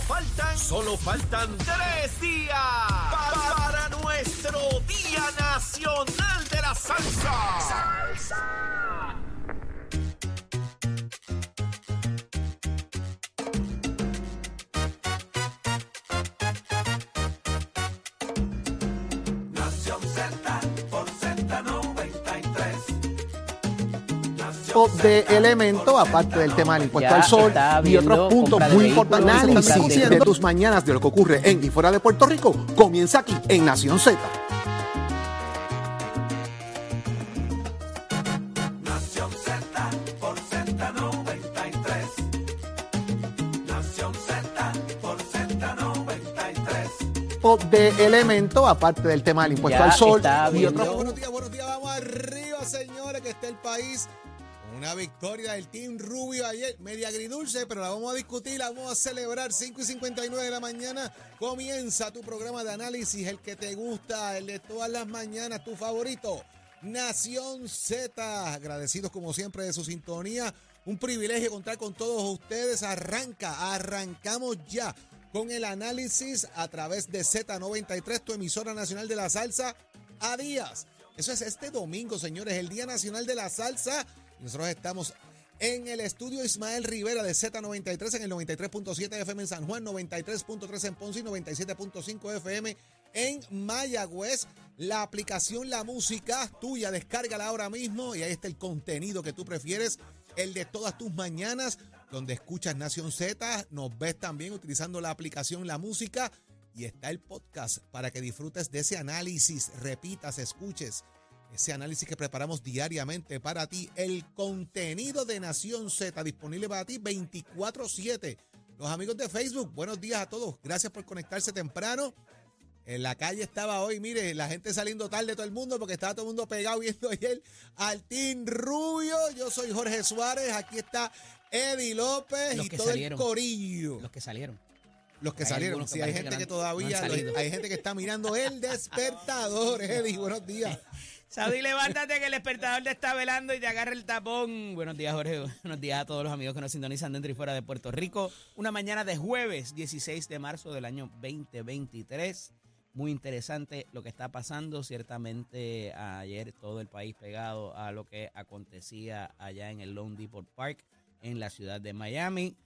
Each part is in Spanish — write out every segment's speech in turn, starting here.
Solo faltan, solo faltan tres días pa- para, nuestro Día Nacional de la Salsa. O de elemento, aparte del tema del impuesto Ya al sol y otros puntos muy importantes de- tus mañanas de lo que ocurre en y fuera de Puerto Rico, comienza aquí en Nación Z. Nación Z por Z93. Nación Z por Z93. O de elemento, aparte del tema del impuesto Ya al sol y otros Buenos días, buenos días, vamos arriba, señores, que está el país. Una victoria del Team Rubio ayer, media agridulce, pero la vamos a discutir, la vamos a celebrar. 5 y 59 de la mañana comienza tu programa de análisis, el que te gusta, el de todas las mañanas, tu favorito. Nación Z, agradecidos como siempre de su sintonía. Un privilegio contar con todos ustedes. Arranca, arrancamos ya con el análisis a través de Z93, tu emisora nacional de la salsa, a días. Eso es este domingo, señores, el Día Nacional de la Salsa. Nosotros estamos en el estudio Ismael Rivera de Z93 en el 93.7 FM en San Juan, 93.3 en Ponce y 97.5 FM en Mayagüez. La aplicación La Música tuya, descárgala ahora mismo y ahí está el contenido que tú prefieres, el de todas tus mañanas, donde escuchas Nación Z, nos ves también utilizando la aplicación La Música y está el podcast para que disfrutes de ese análisis, repitas, escuches ese análisis que preparamos diariamente para ti. El contenido de Nación Z disponible para ti 24/7. Los amigos de Facebook, buenos días a todos. Gracias por conectarse temprano. En la calle estaba hoy, mire, la gente saliendo tarde todo el mundo porque estaba todo el mundo pegado viendo ayer al Team Rubio. Yo soy Jorge Suárez, aquí está Eddie López Los y todo salieron. el corillo. Los que salieron. Los que Hay salieron, que sí, hay gente que todavía, no hay gente que está mirando el despertador, Eddie, buenos días. Saudi, levántate que el despertador te está velando y te agarra el tapón. Buenos días, Jorge. Buenos días a todos los amigos que nos sintonizan dentro y fuera de Puerto Rico. Una mañana de jueves 16 de marzo del año 2023. Muy interesante lo que está pasando. Ciertamente ayer todo el país pegado a lo que acontecía allá en el Lone Depot Park en la ciudad de Miami.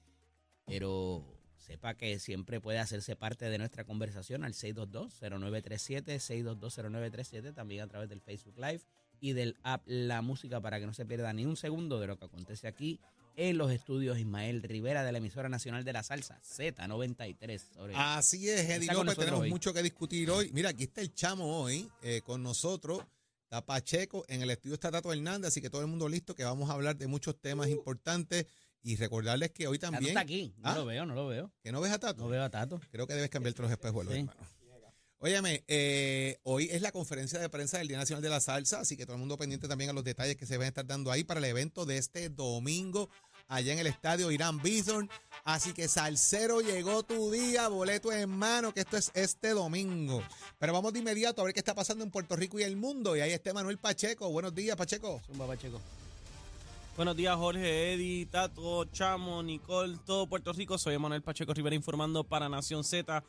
Pero sepa que siempre puede hacerse parte de nuestra conversación al 622-0937, 622-0937, también a través del Facebook Live y del app La Música para que no se pierda ni un segundo de lo que acontece aquí en los estudios Ismael Rivera de la emisora nacional de la salsa Z93. Sobre- Así es, Eddie López, tenemos hoy. mucho que discutir hoy. Mira, aquí está el chamo hoy eh, con nosotros. Está Pacheco, en el estudio está Tato Hernández, así que todo el mundo listo, que vamos a hablar de muchos temas importantes y recordarles que hoy Tato también... está aquí, no ¿Ah? lo veo, no lo veo. ¿Que no ves a Tato? No veo a Tato. Creo que debes cambiarte los espejuelos, Sí. hermano. Óyeme, eh, hoy es la conferencia de prensa del Día Nacional de la Salsa, así que todo el mundo pendiente también a los detalles que se van a estar dando ahí para el evento de este domingo allá en el estadio Irán Bison. Así que Salcero llegó tu día, boleto en mano, que esto es este domingo. Pero vamos de inmediato a ver qué está pasando en Puerto Rico y el mundo. Y ahí está Manuel Pacheco. Buenos días, Pacheco. Zumba, Pacheco. Buenos días, Jorge, Eddie, Tato, Chamo, Nicole, todo Puerto Rico. Soy Manuel Pacheco Rivera informando para Nación Z.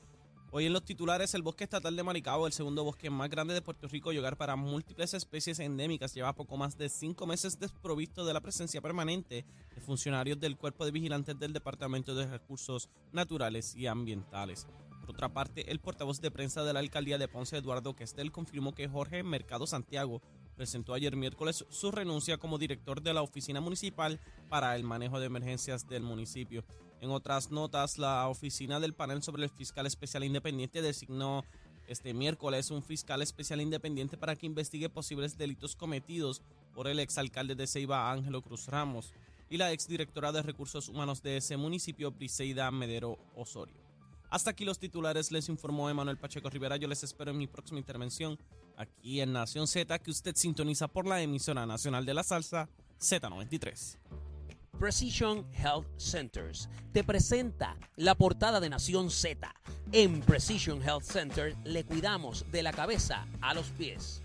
Hoy en los titulares, el bosque estatal de Maricao, el segundo bosque más grande de Puerto Rico y hogar para múltiples especies endémicas, lleva poco más de cinco meses desprovisto de la presencia permanente de funcionarios del Cuerpo de Vigilantes del Departamento de Recursos Naturales y Ambientales. Por otra parte, el portavoz de prensa de la alcaldía de Ponce, Eduardo Questel, confirmó que Jorge Mercado Santiago presentó ayer miércoles su renuncia como director de la Oficina Municipal para el Manejo de Emergencias del municipio. En otras notas, la oficina del panel sobre el fiscal especial independiente designó este miércoles un fiscal especial independiente para que investigue posibles delitos cometidos por el exalcalde de Ceiba, Ángelo Cruz Ramos, y la exdirectora de Recursos Humanos de ese municipio, Briseida Medero Osorio. Hasta aquí los titulares, les informó Emanuel Pacheco Rivera. Yo les espero en mi próxima intervención aquí en Nación Z, que usted sintoniza por la emisora nacional de la salsa Z93. Precision Health Centers te presenta la portada de Nación Z. En Precision Health Center le cuidamos de la cabeza a los pies.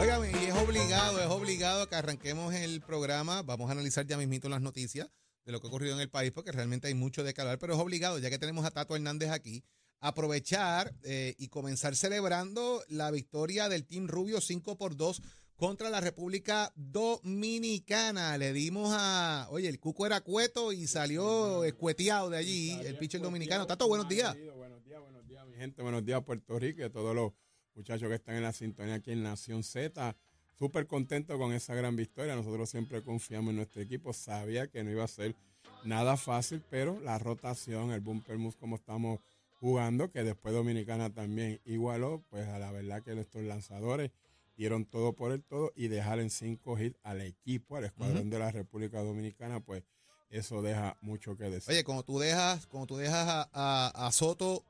Óigame, y es obligado, es obligado que arranquemos el programa. Vamos a analizar ya mismito las noticias de lo que ha ocurrido en el país, porque realmente hay mucho de hablar, pero es obligado, ya que tenemos a Tato Hernández aquí, aprovechar eh, y comenzar celebrando la victoria del Team Rubio 5 por 2 contra la República Dominicana. Le dimos a, oye, el cuco era cueto y salió escueteado de allí, el pitcher dominicano. Tato, buenos días. Buenos días, buenos días, mi gente. Buenos días, Puerto Rico y a todos los muchachos que están en la sintonía aquí en Nación Z. Súper contento con esa gran victoria. Nosotros siempre confiamos en nuestro equipo. Sabía que no iba a ser nada fácil, pero la rotación, el bumper move como estamos jugando, que después Dominicana también igualó, pues a la verdad que nuestros lanzadores dieron todo por el todo y dejar en cinco hits al equipo, al escuadrón de la República Dominicana, pues eso deja mucho que decir. Oye, cuando tú dejas, cuando tú dejas a, a- a Soto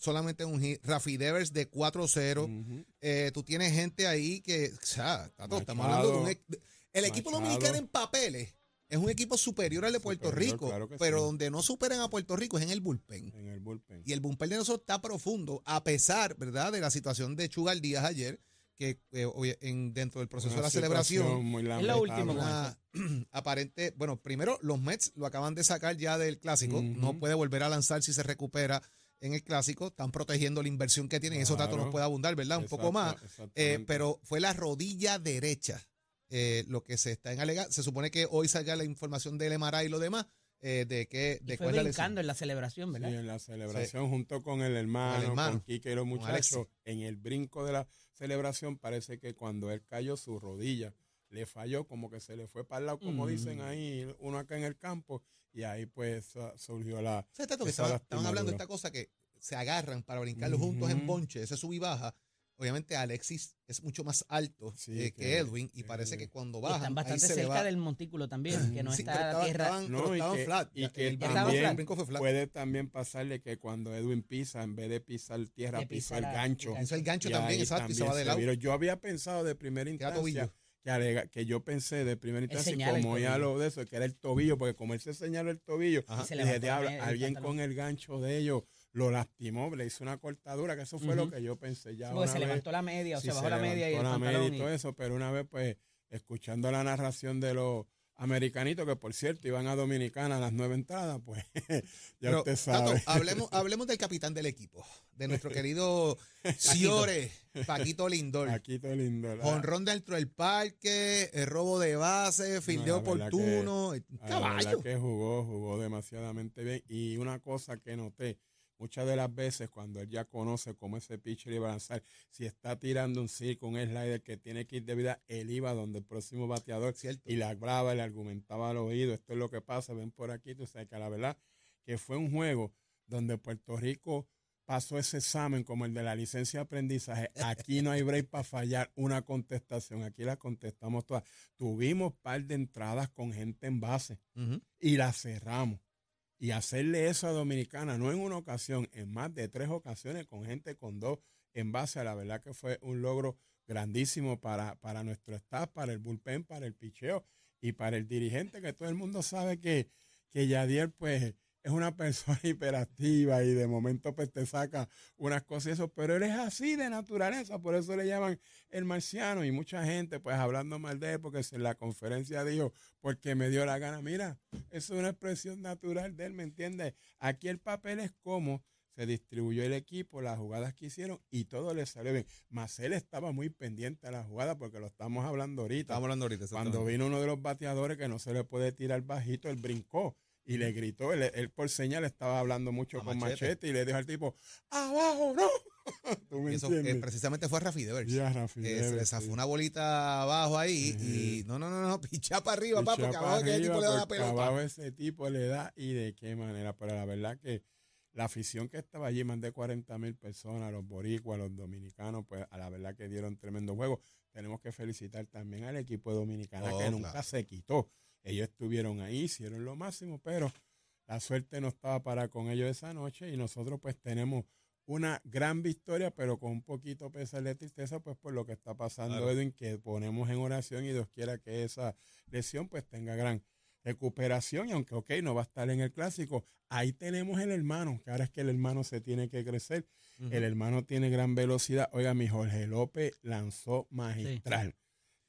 solamente un hit, Rafi Devers de 4-0, Ujú. eh, tú tienes gente ahí que, o sea, Tato, estamos hablando de un... El equipo Machado. dominicano en papeles es un equipo superior al de Puerto Superior, Rico, claro pero sí. donde no superan a Puerto Rico es en el bullpen. en el bullpen. Y el bullpen de nosotros está profundo, a pesar, ¿verdad?, de la situación de Chugal Díaz ayer, que eh, en, dentro del proceso Una de la celebración, muy Es con una aparente, bueno, primero los Mets lo acaban de sacar ya del clásico, no puede volver a lanzar si se recupera en el clásico, están protegiendo la inversión que tienen, eso Tato Claro. nos puede abundar, ¿verdad? Un poco más, Eh, pero fue la rodilla derecha eh, lo que se está en alega. Se supone que hoy salga la información del MRI y lo demás, eh, de que Y fue cuál la brincando en la celebración, Sí, ¿verdad? en la celebración junto con el hermano, hermano, con Quique y los muchachos, en el brinco de la celebración parece que cuando él cayó su rodilla le falló, como que se le fue para el lado, como Mm. dicen ahí, uno acá en el campo, y ahí pues su- surgió la... O sea, Tato, que esa estaban, estaban hablando de esta cosa que se agarran para brincarlos juntos en bonche, ese sub y baja. Obviamente Alexis es mucho más alto Sí, eh, que, que- Edwin y que- parece que cuando Y bajan están ahí bastante se le cerca va. del montículo también, que no Sí, está estaban- tierra. estaban- No, y estaban que, flat. y que el también flat. el brinco fue flat. puede también pasarle que cuando Edwin pisa, en vez de pisar tierra, pisa pisa el la- gancho. el Hizo el gancho Y también, ahí exacto, y se va de se lado. Yo había pensado de primera instancia. Que, alega- que yo pensé de primera instancia como ya tobillo. lo de eso, que era el tobillo, porque como él se señaló el tobillo, se dije, levantó la "Diablo, media- el alguien pantalón". con el gancho de ellos lo lastimó, le hizo una cortadura, que eso fue lo Ujú. que yo pensé ya una se vez, levantó la media, o sí, se bajó se la media y el la media y- todo eso, pero una vez pues escuchando la narración de los americanitos, que por cierto iban a Dominicana a las nueve entradas, pues ya Pero, usted Tato, sabe. hablemos, hablemos del capitán del equipo, de nuestro querido Ciore, Paquito Lindor. Aquí todo lindo. la- Honrón dentro del parque, el robo de base, fildeo verdad oportuno, Ah, La verdad caballo. que jugó, jugó demasiadamente bien. Y una cosa que noté, muchas de las veces cuando él ya conoce cómo ese pitcher iba a lanzar, si está tirando un circo, un slider que tiene que ir de vida, él iba donde el próximo bateador Cierto. y le hablaba, le argumentaba al oído, esto es lo que pasa, ven por aquí, tú sabes que la verdad que fue un juego donde Puerto Rico pasó ese examen como el de la licencia de aprendizaje. Aquí no hay break para fallar una contestación, aquí la contestamos todas. Tuvimos par de entradas con gente en base y la cerramos. Y hacerle eso a Dominicana, no en una ocasión, en más de tres ocasiones con gente con dos en base, la verdad que fue un logro grandísimo para, para nuestro staff, para el bullpen, para el picheo y para el dirigente, que todo el mundo sabe que, que Yadier pues es una persona hiperactiva y de momento pues te saca unas cosas y eso, pero él es así de naturaleza, por eso le llaman el marciano y mucha gente pues hablando mal de él porque en la conferencia dijo porque me dio la gana, mira, eso es una expresión natural de él, ¿me entiendes? Aquí el papel es como se distribuyó el equipo, las jugadas que hicieron y todo le salió bien. Mas él estaba muy pendiente a la jugada porque lo estamos hablando ahorita. Estamos hablando ahorita. Cuando vino uno de los bateadores que no se le puede tirar bajito, él brincó y le gritó. Él, él por señal estaba hablando mucho A con Machete. machete. y le dijo al tipo, abajo, no. ¿Tú me Y eso, entiendes? eh, precisamente fue Rafi Devers. Ya, Rafi que se le zafó sí. una bolita abajo ahí y no, no, no, no, picha para arriba, Pichea porque pa' abajo que arriba, tipo le da la pelota. abajo ese tipo le da y de qué manera. Pero la verdad que la afición que estaba allí, más de 40 mil personas, los boricuas, los dominicanos, pues a la verdad que dieron tremendo juego. Tenemos que felicitar también al equipo dominicano Oh, que nunca claro. se quitó. Ellos estuvieron ahí, hicieron lo máximo, pero la suerte no estaba para con ellos esa noche y nosotros pues tenemos una gran victoria, pero con un poquito pesar de tristeza, pues por lo que está pasando, Claro. Edwin, que ponemos en oración y Dios quiera que esa lesión pues tenga gran recuperación y aunque, ok, no va a estar en el clásico, ahí tenemos el hermano, que ahora es que el hermano se tiene que crecer. El hermano tiene gran velocidad. Oiga, mi Jorge López lanzó magistral.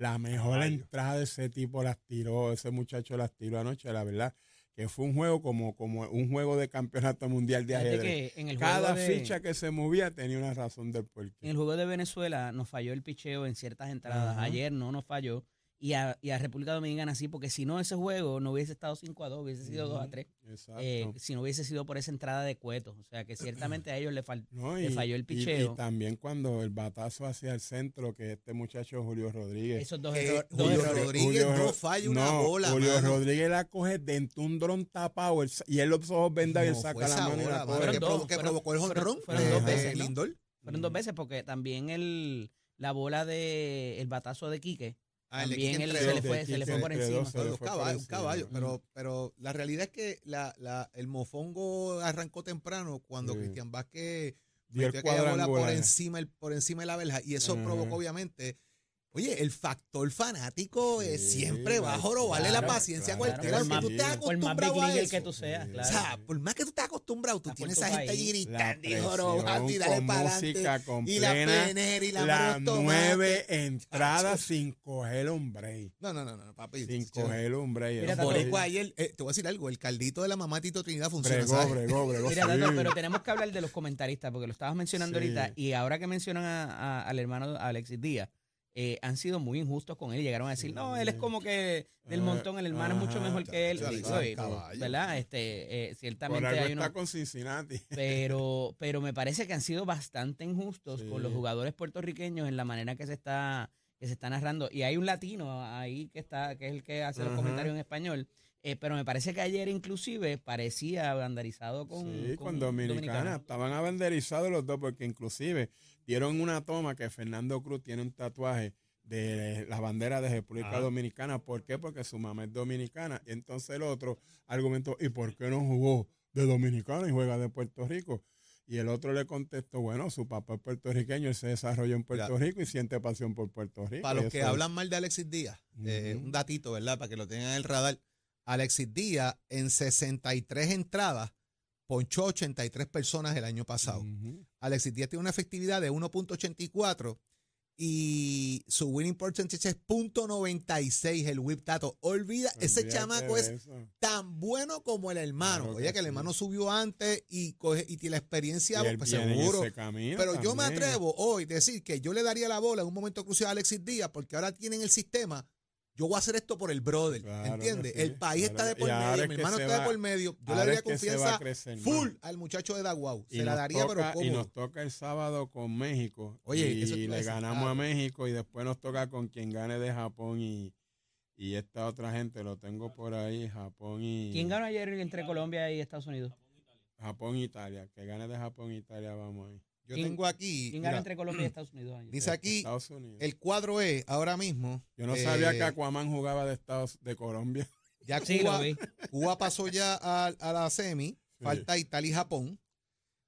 La mejor entrada de ese tipo las tiró, ese muchacho las tiró anoche, la verdad que fue un juego como, como un juego de campeonato mundial de ajedrez. que en el Cada juego de- ficha que se movía tenía una razón del porqué. En el juego de Venezuela nos falló el picheo en ciertas entradas. Ajá. Ayer no nos falló. Y a, y a República Dominicana sí, porque si no ese juego no hubiese estado 5 a 2, hubiese sido 2 a 3. Exacto. eh, si no hubiese sido por esa entrada de cuetos. O sea que ciertamente a ellos le, fal- No, le falló el picheo. Y, también cuando el batazo hacia el centro, que este muchacho Julio Rodríguez. esos dos, Eh, Julio errores. Rodríguez no Ro- falla una no, bola, Julio mano. Rodríguez la coge dentro de un dron tapado y él los ojos vendados y él No saca la mano y la que, Fueron provo- dos, que fueron- provocó el jonrón fueron dos veces, ¿no? Lindor. Fueron dos veces porque también el, la bola de el batazo de Quique Ah, también él se le fue, se le fue por encima. Un caballo, un encima. caballo, pero, pero la realidad es que la, la, el mofongo arrancó temprano cuando Sí. Cristian Vázquez metió aquella bola por encima, el- por encima de la verja y eso Ajá. provocó obviamente, oye, el factor fanático es Sí, siempre va a claro, la claro, paciencia a claro, cualquiera, por porque más- tú estás por más acostumbrado a eso. que tú seas, claro. O sea, por más que tú estés acostumbrado, tú Estás tienes por esa gente La gritando y jorobando y dale con para adelante. música con Y la plena, penera y la, las nueve entradas sin coger un break. No, no, no, no, papi. Sin Yo- coger un break. Mira, Eso ayer, eh, te voy a decir algo, el caldito de la mamá Tito Trinidad funciona, Bregó, ¿sabes? bregó, bregó. Mira, sí. Tato, pero tenemos que hablar de los comentaristas, porque lo estabas mencionando Sí. ahorita, y ahora que mencionan a- a- al hermano Alexis Díaz, eh, han sido muy injustos con él. Llegaron a decir, no, él es como que del Eh, montón, el hermano es mucho mejor que él. ¿Verdad? Este, eh, Por ciertamente algo hay está con Cincinnati. Pero, pero me parece que han sido bastante injustos Sí. con los jugadores puertorriqueños en la manera que se está que se está narrando. Y hay un latino ahí que está que es el que hace los comentarios en español. eh, pero me parece que ayer inclusive parecía bandarizado con, sí, con, Dominicana. Estaban abanderizados los dos porque inclusive dieron una toma que Fernando Cruz tiene un tatuaje de la bandera de República. Dominicana. ¿Por qué? Porque su mamá es dominicana. Y entonces el otro argumentó, ¿y por qué no jugó de dominicana y juega de Puerto Rico? Y el otro le contestó, bueno, su papá es puertorriqueño, él se desarrolló en Puerto Rico y siente pasión por Puerto Rico. Para los que hablan mal de Alexis Díaz, eh, un datito, ¿verdad? Para que lo tengan en el radar. Alexis Díaz en 63 entradas ponchó 83 personas el año pasado. Alexis Díaz tiene una efectividad de 1.84 y su winning percentage es .96 el whip tato. Olvida, ese chamaco es eso. tan bueno como el hermano. Claro Oye, que el sí. hermano subió antes y coge y tiene la experiencia, Y pues seguro. Pero yo me atrevo hoy a decir que yo le daría la bola en un momento crucial a Alexis Díaz porque ahora tienen el sistema. Yo voy a hacer esto por el brother, Claro ¿entiendes? sí, el país claro está de por y medio, mi hermano está de por medio. Yo le daría confianza crecer full al muchacho de Daguau. Y Se la daría, toca- pero Y cómodo. nos toca el sábado con México. Oye, y eso le decir, ganamos claro. a México y después nos toca con quien gane de Japón y, y esta otra gente, lo tengo por ahí, Japón y ¿Quién ganó ayer entre Colombia y Estados Unidos? Japón e Italia. Que gane de Japón e Italia, vamos ahí. Yo ¿Quién- tengo aquí, ¿Quién mira, ganó entre Colombia y Estados Unidos ayer? dice aquí, Estados Unidos. el cuadro es ahora mismo. Yo no eh, sabía que Aquaman jugaba de Estados de Colombia. Ya Sí, lo Cuba, vi. Cuba pasó ya a, a la semi, falta Italia y Japón.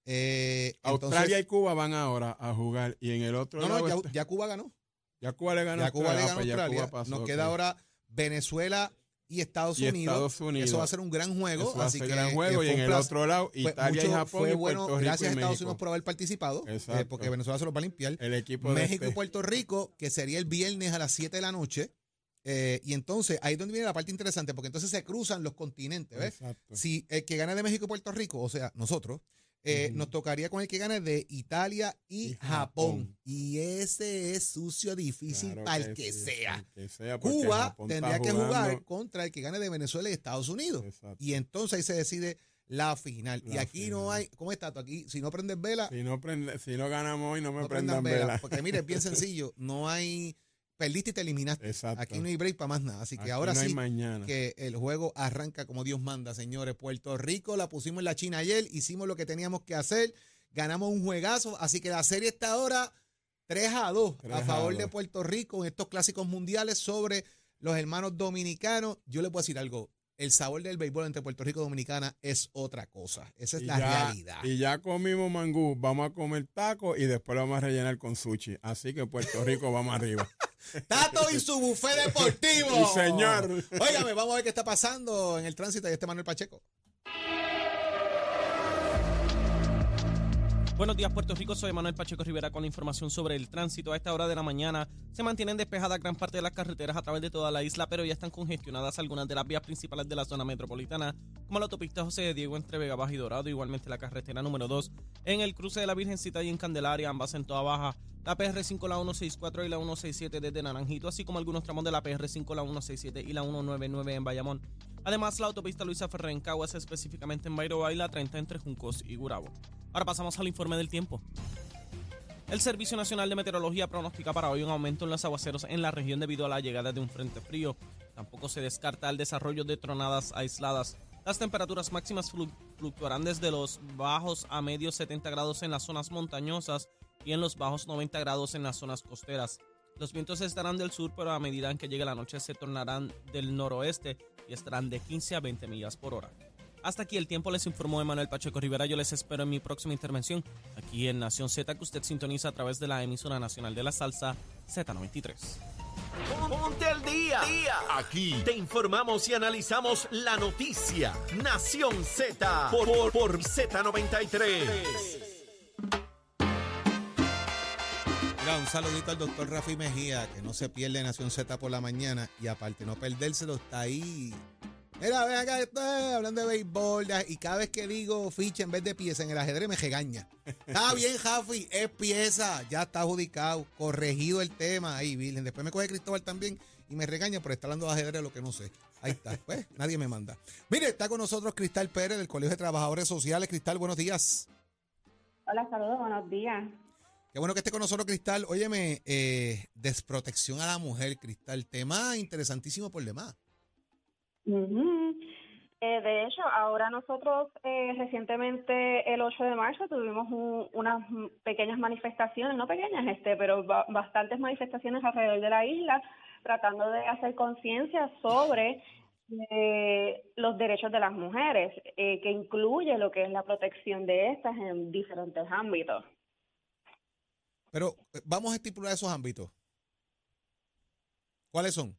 Eh, Australia y Cuba van ahora a jugar y en el otro no, lado no, ya, está- ya Cuba ganó. ya Cuba le ganó a Ya Cuba le Australia, ganó a pues ya Australia. Cuba pasó, Nos ok. queda ahora Venezuela y Estados Y Unidos. Estados Unidos. Eso va a ser un gran juego. Eso va a así ser que, gran juego y en el otro lado Italia y mucho- Japón fue y bueno, Rico gracias a y Estados. Unidos por haber participado, eh, porque Venezuela se los va a limpiar. El equipo de México y este- Puerto Rico, que sería el viernes a las 7 de la noche. Eh, y entonces, ahí es donde viene la parte interesante, porque entonces se cruzan los continentes, ¿ves? Exacto. Si el que gane de México y Puerto Rico, o sea, nosotros, eh, nos tocaría con el que gane de Italia y, Y Japón. Japón. Y ese es sucio, difícil Claro para el que sí, sea. que Cuba tendría que jugar contra el que gane de Venezuela y Estados Unidos. Exacto. Y entonces ahí se decide la final. y aquí no hay, ¿cómo está tú? Aquí, si no prendes vela, Si no, prende, si no ganamos hoy, no me no prendan prendan vela. vela. Porque mire, es bien sencillo. No hay, perdiste y te eliminaste. Exacto. Aquí no hay break para más nada. Así que Aquí ahora no sí, mañana. que el juego arranca como Dios manda, señores. Puerto Rico la pusimos en la China ayer, hicimos lo que teníamos que hacer, ganamos un juegazo, así que la serie está ahora 3 a 2 3 a a favor de 2. Puerto Rico en estos clásicos mundiales sobre los hermanos dominicanos. Yo les puedo decir algo, el sabor del béisbol entre Puerto Rico y Dominicana es otra cosa, esa es Y la ya- realidad. Y ya comimos mangú, vamos a comer tacos y después lo vamos a rellenar con sushi. Así que Puerto Rico vamos arriba. Tato y su buffet deportivo. Sí, señor. Óigame, vamos a ver qué está pasando en el tránsito de este Manuel Pacheco. Buenos días, Puerto Rico. Soy Manuel Pacheco Rivera con información sobre el tránsito. A esta hora de la mañana se mantienen despejadas gran parte de las carreteras a través de toda la isla, pero ya están congestionadas algunas de las vías principales de la zona metropolitana, como la autopista José de Diego entre Vega Baja y Dorado, igualmente la carretera número 2 en el cruce de la Virgencita y en Candelaria, ambas en toda baja, la PR5, la 164 y la 167 desde Naranjito, así como algunos tramos de la PR5, la 167 y la 199 en Bayamón. Además, la autopista Luisa Ferrer en Caguas, específicamente en Bayro y la 30 entre Juncos y Gurabo. Ahora pasamos al informe del tiempo. El Servicio Nacional de Meteorología pronostica para hoy un aumento en los aguaceros en la región debido a la llegada de un frente frío. Tampoco se descarta el desarrollo de tronadas aisladas. Las temperaturas máximas fluctuarán desde los bajos a medios 70 grados en las zonas montañosas y en los bajos 90 grados en las zonas costeras. Los vientos estarán del sur, pero a medida que llegue la noche se tornarán del noroeste y estarán de 15 a 20 millas por hora. Hasta aquí el tiempo, les informó Emanuel Pacheco Rivera. Yo les espero en mi próxima intervención aquí en Nación Z, que usted sintoniza a través de la emisora nacional de la salsa Z93. Ponte al día. Aquí te informamos y analizamos la noticia. Nación Z por, por, por Z93. Mira, un saludito al doctor Rafi Mejía, que no se pierde Nación Z por la mañana y aparte no perdérselo, está ahí. Mira, ven acá, estoy hablando de béisbol y cada vez que digo ficha en vez de pieza en el ajedrez me regaña. Está bien, Rafi, es pieza, ya está adjudicado, corregido el tema. Ahí, Virgen. Después me coge Cristóbal también y me regaña por estar hablando de ajedrez lo que no sé. Ahí está, pues, nadie me manda. Mire, está con nosotros Cristal Pérez del Colegio de Trabajadores Sociales. Cristal, buenos días. Hola, saludos, buenos días. Qué bueno que esté con nosotros, Cristal. Óyeme, eh, desprotección a la mujer, Cristal. Tema interesantísimo por demás. Eh, de hecho, ahora nosotros eh, recientemente, el 8 de marzo, tuvimos un- unas pequeñas manifestaciones, no pequeñas, este, pero ba- bastantes manifestaciones alrededor de la isla, tratando de hacer conciencia sobre eh, los derechos de las mujeres, eh, que incluye lo que es la protección de estas en diferentes ámbitos. Pero eh, vamos a estipular esos ámbitos. ¿Cuáles son?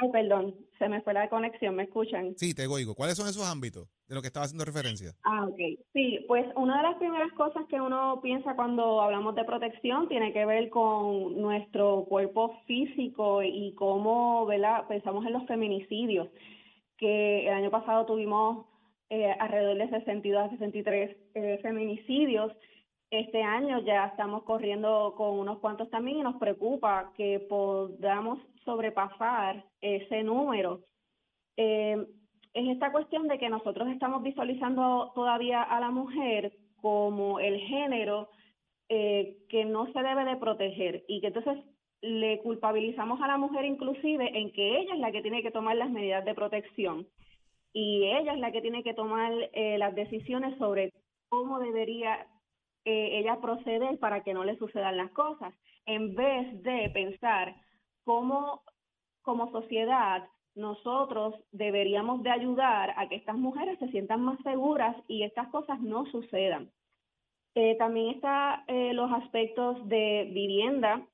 Ay, perdón, se me fue la conexión, ¿me escuchan? Sí, te oigo. ¿Cuáles son esos ámbitos de lo que estaba haciendo referencia? Ah, ok. Sí, pues una de las primeras cosas que uno piensa cuando hablamos de protección tiene que ver con nuestro cuerpo físico y cómo, ¿verdad? Pensamos en los feminicidios, que el año pasado tuvimos eh, alrededor de 62 a 63 eh, feminicidios. Este año ya estamos corriendo con unos cuantos también y nos preocupa que podamos sobrepasar ese número. Eh, es esta cuestión de que nosotros estamos visualizando todavía a la mujer como el género eh, que no se debe de proteger y que entonces le culpabilizamos a la mujer inclusive en que ella es la que tiene que tomar las medidas de protección y ella es la que tiene que tomar eh, las decisiones sobre cómo debería eh, ella proceder para que no le sucedan las cosas, en vez de pensar cómo como sociedad nosotros deberíamos de ayudar a que estas mujeres se sientan más seguras y estas cosas no sucedan. Eh, también está eh, los aspectos de vivienda.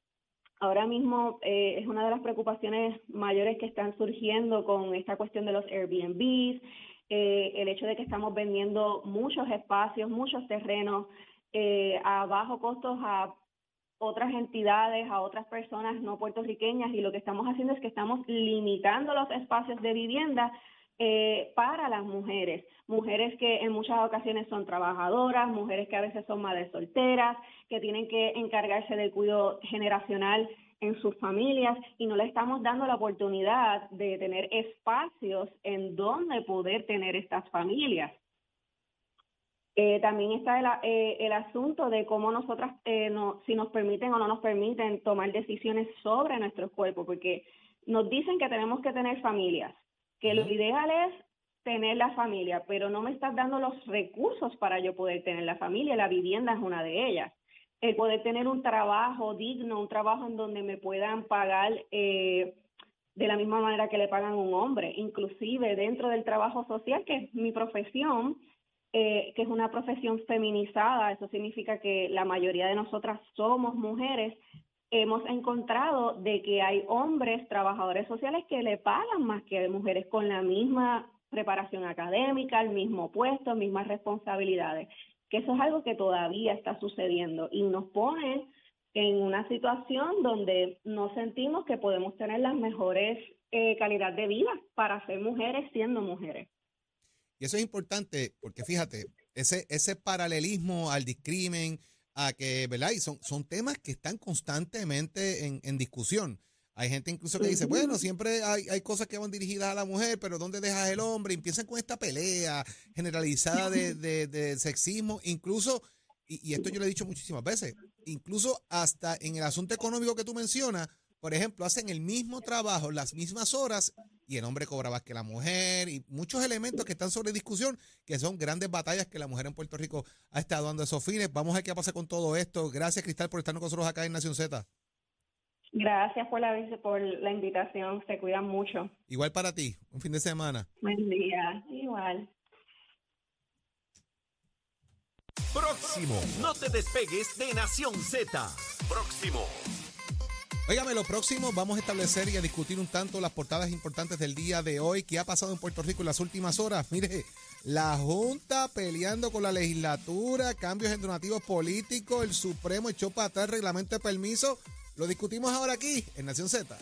Ahora mismo eh, es una de las preocupaciones mayores que están surgiendo con esta cuestión de los Airbnbs, eh, el hecho de que estamos vendiendo muchos espacios, muchos terrenos eh, a bajo costos a otras entidades, a otras personas no puertorriqueñas y lo que estamos haciendo es que estamos limitando los espacios de vivienda eh, para las mujeres, mujeres que en muchas ocasiones son trabajadoras, mujeres que a veces son madres solteras, que tienen que encargarse del cuidado generacional en sus familias y no le estamos dando la oportunidad de tener espacios en donde poder tener estas familias. Eh, también está el, eh, el asunto de cómo nosotras, eh, no, si nos permiten o no nos permiten tomar decisiones sobre nuestro cuerpo, porque nos dicen que tenemos que tener familias, que lo ideal es tener la familia, pero no me estás dando los recursos para yo poder tener la familia, la vivienda es una de ellas. El poder tener un trabajo digno, un trabajo en donde me puedan pagar eh, de la misma manera que le pagan a un hombre, inclusive dentro del trabajo social, que es mi profesión, eh, que es una profesión feminizada, eso significa que la mayoría de nosotras somos mujeres, hemos encontrado de que hay hombres trabajadores sociales que le pagan más que mujeres con la misma preparación académica, el mismo puesto, mismas responsabilidades, que eso es algo que todavía está sucediendo y nos pone en una situación donde no sentimos que podemos tener las mejores eh, calidad de vida para ser mujeres siendo mujeres. Y eso es importante porque fíjate, ese, ese paralelismo al discrimen, a que, ¿verdad? Y son, son temas que están constantemente en, en discusión. Hay gente incluso que dice, bueno, siempre hay, hay, cosas que van dirigidas a la mujer, pero ¿dónde dejas el hombre? Y empiezan con esta pelea generalizada de, de, de sexismo, incluso, y, y, esto yo lo he dicho muchísimas veces, incluso hasta en el asunto económico que tú mencionas, por ejemplo, hacen el mismo trabajo, las mismas horas, y el hombre cobra más que la mujer, y muchos elementos que están sobre discusión, que son grandes batallas que la mujer en Puerto Rico ha estado dando esos fines. Vamos a ver qué pasa con todo esto. Gracias, Cristal, por estar con nosotros acá en Nación Z. Gracias por la, por la invitación, se cuidan mucho. Igual para ti, un fin de semana. Buen día, igual. Próximo, no te despegues de Nación Z. Próximo. Óigame, lo próximo vamos a establecer y a discutir un tanto las portadas importantes del día de hoy. ¿Qué ha pasado en Puerto Rico en las últimas horas? Mire, la Junta peleando con la legislatura, cambios en donativos políticos, el Supremo echó para atrás el reglamento de permiso. Lo discutimos ahora aquí en Nación Z.